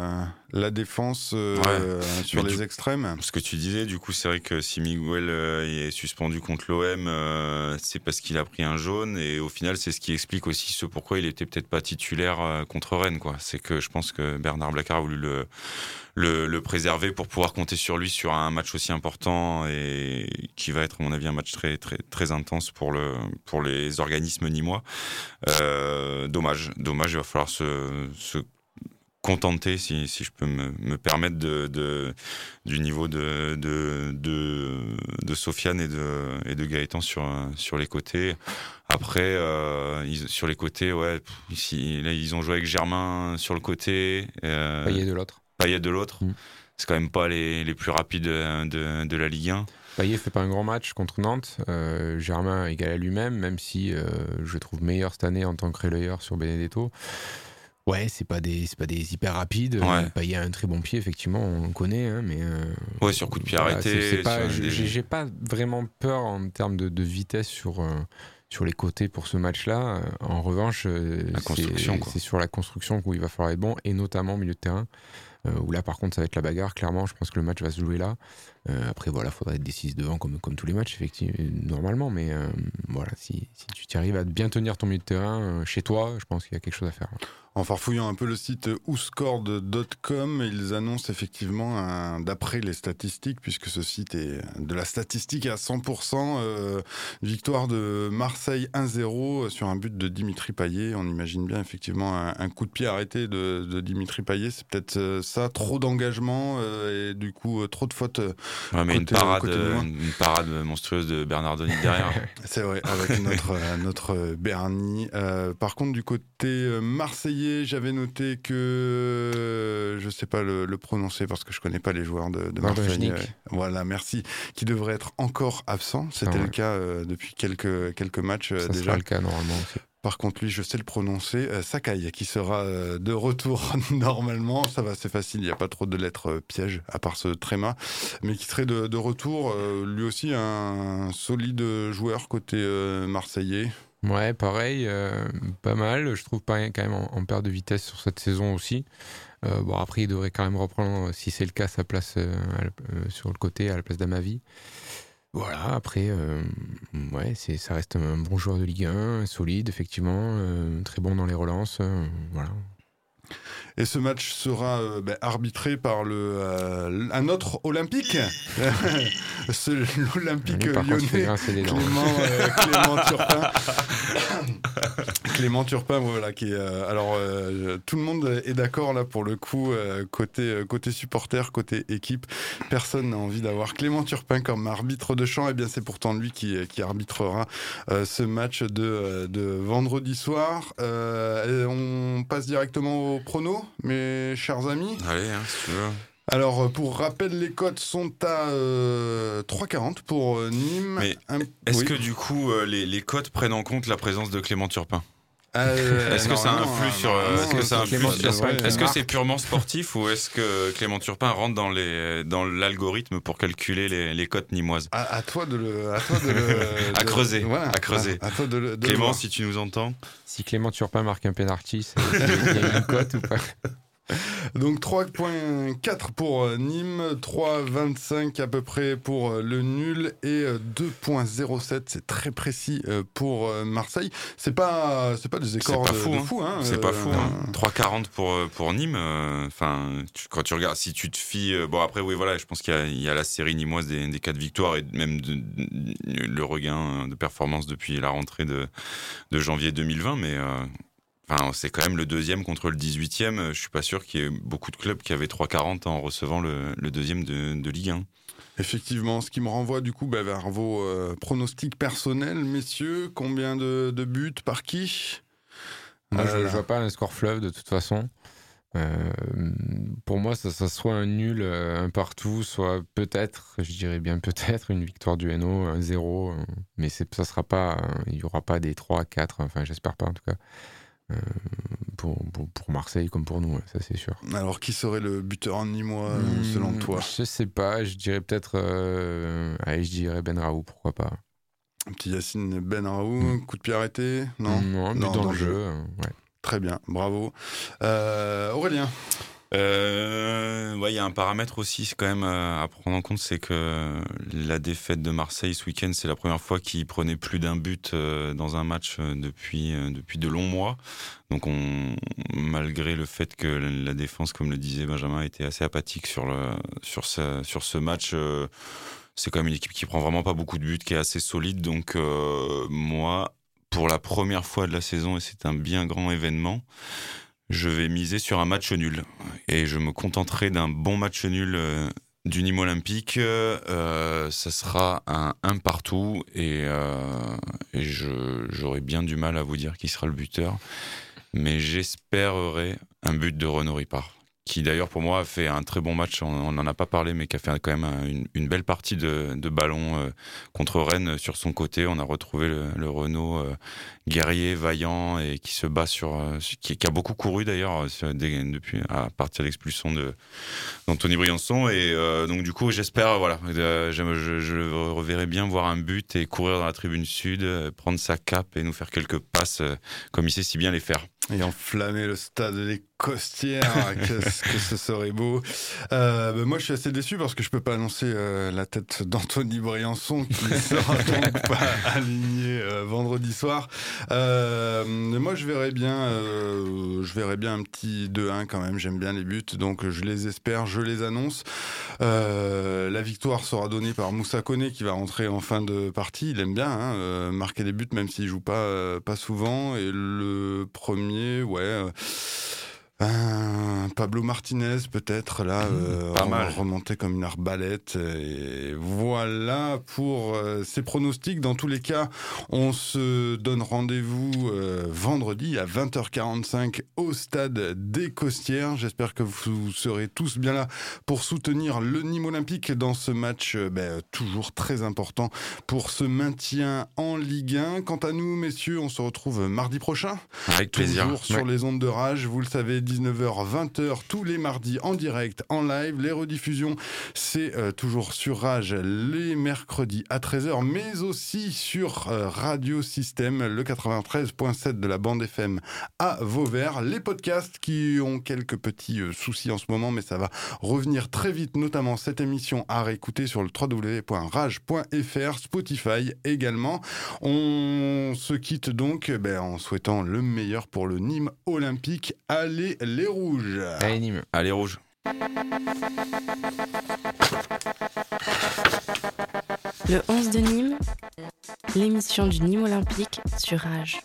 la défense euh, Ouais. sur Mais les du- extrêmes. Ce que tu disais, du coup, c'est vrai que si Miguel euh, est suspendu contre l'OM, euh, c'est parce qu'il a pris un jaune. Et au final, c'est ce qui explique aussi ce pourquoi il était peut-être pas titulaire euh, contre Rennes. quoi. C'est que je pense que Bernard Blacard a voulu le, le, le, préserver pour pouvoir compter sur lui sur un match aussi important et qui va être, à mon avis, un match très, très, très intense pour, le, pour les organismes nîmois. Euh, dommage, dommage, il va falloir se, se contenter, si, si, je peux me, me permettre, de, de, du niveau de, de, de, de, Sofiane et de, et de Gaëtan sur, sur les côtés. Après, euh, ils, sur les côtés, ouais, ici, là, ils ont joué avec Germain sur le côté. Euh, Payet de l'autre. Payet de l'autre. Mm. C'est quand même pas les, les plus rapides de, de, la Ligue 1. Payet fait pas un grand match contre Nantes. Euh, Germain égal à lui-même, même si euh, je trouve meilleur cette année en tant que relayeur sur Benedetto. Ouais, c'est pas des pas des hyper rapides. Ouais. Payet a un très bon pied, effectivement, on le connaît, hein, mais. Euh, ouais, sur coup de pied arrêté. J'ai pas vraiment peur en termes de, de vitesse sur sur les côtés pour ce match-là. En revanche, c'est sur la construction où il va falloir être bon, et notamment au milieu de terrain. Euh, où là, par contre, ça va être la bagarre. Clairement, je pense que le match va se jouer là. Euh, après, voilà, faudra être décisif devant, comme, comme tous les matchs, effectivement, normalement. Mais euh, voilà, si, tu arrives à bien tenir ton milieu de terrain chez toi, je pense qu'il y a quelque chose à faire. En farfouillant un peu le site ouscord.com, ils annoncent effectivement, d'après les statistiques, puisque ce site est de la statistique à 100%, euh, victoire de Marseille 1-0 sur un but de Dimitri Payet. On imagine bien effectivement un, coup de pied arrêté de, Dimitri Payet. C'est peut-être euh, ça, trop d'engagement euh, et du coup trop de fautes. Ouais, mais une, parade, une parade monstrueuse de Bernardoni derrière. C'est vrai, avec notre, notre Bernie. par contre, du côté marseillais, j'avais noté que je sais pas le, prononcer parce que je connais pas les joueurs de, de Marseille. Voilà, merci. Qui devrait être encore absent. C'était le cas euh, depuis quelques quelques matchs euh, Ça déjà. Sera le cas normalement. Par contre, lui, je sais le prononcer. Euh, Sakai, qui sera de retour normalement. Ça va, c'est facile. Il n'y a pas trop de lettres pièges, à part ce tréma. Mais qui serait de, retour. lui aussi, un solide joueur côté marseillais. Ouais, pareil, euh, pas mal. Je trouve pas quand même en, perte de vitesse sur cette saison aussi. Euh, bon, après, il devrait quand même reprendre, si c'est le cas, sa place euh, sur le côté, à la place d'Amavi. Voilà, après, ouais, c'est, ça reste un bon joueur de Ligue 1, solide, effectivement, très bon dans les relances. voilà, et ce match sera euh, ben, arbitré par le, euh, un autre Olympique, l'Olympique lyonnais, Clément, euh, Clément Turpin. Clément Turpin, voilà, qui est, alors tout le monde est d'accord là pour le coup côté côté supporter, côté équipe, personne n'a envie d'avoir Clément Turpin comme arbitre de champ. Et eh bien c'est pourtant lui qui, qui arbitrera ce match de, de vendredi soir. on passe directement au prono mes chers amis. Allez, hein, si tu veux. Alors, pour rappel, les cotes sont à 3,40 euh, pour euh, Nîmes. Mais est-ce que du coup, euh, les, les cotes prennent en compte la présence de Clément Turpin? Est-ce que ça influe sur Est-ce que c'est purement sportif ou est-ce que Clément Turpin rentre dans les dans l'algorithme pour calculer les, les cotes nimoises? À, toi de le à, toi de le, à creuser à creuser. À, toi de Clément, si tu nous entends. Si Clément Turpin marque un penalty, il y a une cote ou pas? Donc 3.4 pour euh, Nîmes, 3.25 à peu près pour euh, le nul et 2.07, euh, c'est très précis pour Marseille. C'est pas c'est pas des écarts de, fou, hein. C'est pas fou. 3.40 hein. pour pour Nîmes. Enfin, quand tu regardes, si tu te fies, bon après oui voilà, je pense qu'il y, a la série nîmoise des, des quatre victoires et même le regain de performance depuis la rentrée de, de janvier 2020, mais Enfin, c'est quand même le deuxième contre le 18e. Je suis pas sûr qu'il y ait beaucoup de clubs qui avaient 3,40 en recevant le, deuxième de, Ligue 1. Effectivement, ce qui me renvoie du coup bah, vers vos euh, pronostics personnels, messieurs. Combien de, buts par qui? Moi, je, ne euh, vois pas un score fleuve de toute façon. Euh, pour moi, ça, ça, soit un nul, un partout, soit peut-être, je dirais bien peut-être, une victoire du NO, un 0. mais ça sera pas, il y aura pas des 3, 4, enfin j'espère pas en tout cas. Euh, pour, pour, Marseille comme pour nous, ça c'est sûr. Alors qui serait le buteur en nîmois hmm, selon toi? Je sais pas, je dirais peut-être, euh, je dirais Ben Raoult, pourquoi pas. Un petit Yacine Ben Raoult, hmm. coup de pied arrêté Non, non, dans, le jeu, ouais. Très bien, bravo. Euh, Aurélien Euh, il y a un paramètre aussi, quand même euh, à prendre en compte, c'est que la défaite de Marseille ce week-end, c'est la première fois qu'ils prenaient plus d'un but euh, dans un match depuis depuis de longs mois. Donc, on, malgré le fait que la défense, comme le disait Benjamin, était assez apathique sur le sur ce sur ce match. c'est quand même une équipe qui prend vraiment pas beaucoup de buts, qui est assez solide. Donc, moi, pour la première fois de la saison, et c'est un bien grand événement, je vais miser sur un match nul. Et je me contenterai d'un bon match nul euh, du Nîmes Olympique. Euh, ça sera un 1 partout. Et, euh, j'aurai bien du mal à vous dire qui sera le buteur. Mais j'espérerai un but de Renaud Ripard. Qui d'ailleurs pour moi a fait un très bon match, on n'en a pas parlé, mais qui a fait quand même un- une, belle partie de, ballon euh, contre Rennes euh, sur son côté. On a retrouvé le, Renault euh, guerrier, vaillant et qui se bat sur, qui, a beaucoup couru d'ailleurs depuis à partir de l'expulsion d'Anthony Briançon et donc du coup j'espère voilà je, je, reverrai bien voir un but et courir dans la tribune sud, prendre sa cape et nous faire quelques passes comme il sait si bien les faire. Et enflammer le stade des Costières, qu'est-ce que ce serait beau. Euh, bah, moi, je suis assez déçu parce que je peux pas annoncer euh, la tête d'Anthony Briançon qui sera donc pas aligné euh, vendredi soir. Euh, moi, je verrais bien, euh, je verrais bien un petit 2-1 quand même. J'aime bien les buts, donc je les espère, je les annonce. Euh, la victoire sera donnée par Moussa Koné qui va rentrer en fin de partie. Il aime bien hein, marquer des buts même s'il joue pas euh, pas souvent. Et le premier, ouais. Euh, un Pablo Martinez peut-être là euh, Pas mal. remonté comme une arbalète et voilà pour euh, ces pronostics. Dans tous les cas on se donne rendez-vous euh, vendredi à 20h45 au stade des Costières j'espère que vous serez tous bien là pour soutenir le Nîmes Olympique dans ce match euh, ben, toujours très important pour ce maintien en Ligue 1 quant à nous messieurs on se retrouve mardi prochain. Avec plaisir. Toujours sur les ondes de rage, vous le savez, 19h, 20h, tous les mardis en direct, en live. Les rediffusions, c'est euh, toujours sur rage les mercredis à 13h, mais aussi sur euh, Radio Système, le 93.7 de la bande FM à Vauvert. Les podcasts qui ont quelques petits euh, soucis en ce moment, mais ça va revenir très vite, notamment cette émission à réécouter sur le www.rage.fr, Spotify également. On se quitte donc eh ben, en souhaitant le meilleur pour le Nîmes olympique. Allez les rouges Allez Nîmes. Allez rouge. Le 11 de Nîmes, l'émission du Nîmes Olympique sur Rage.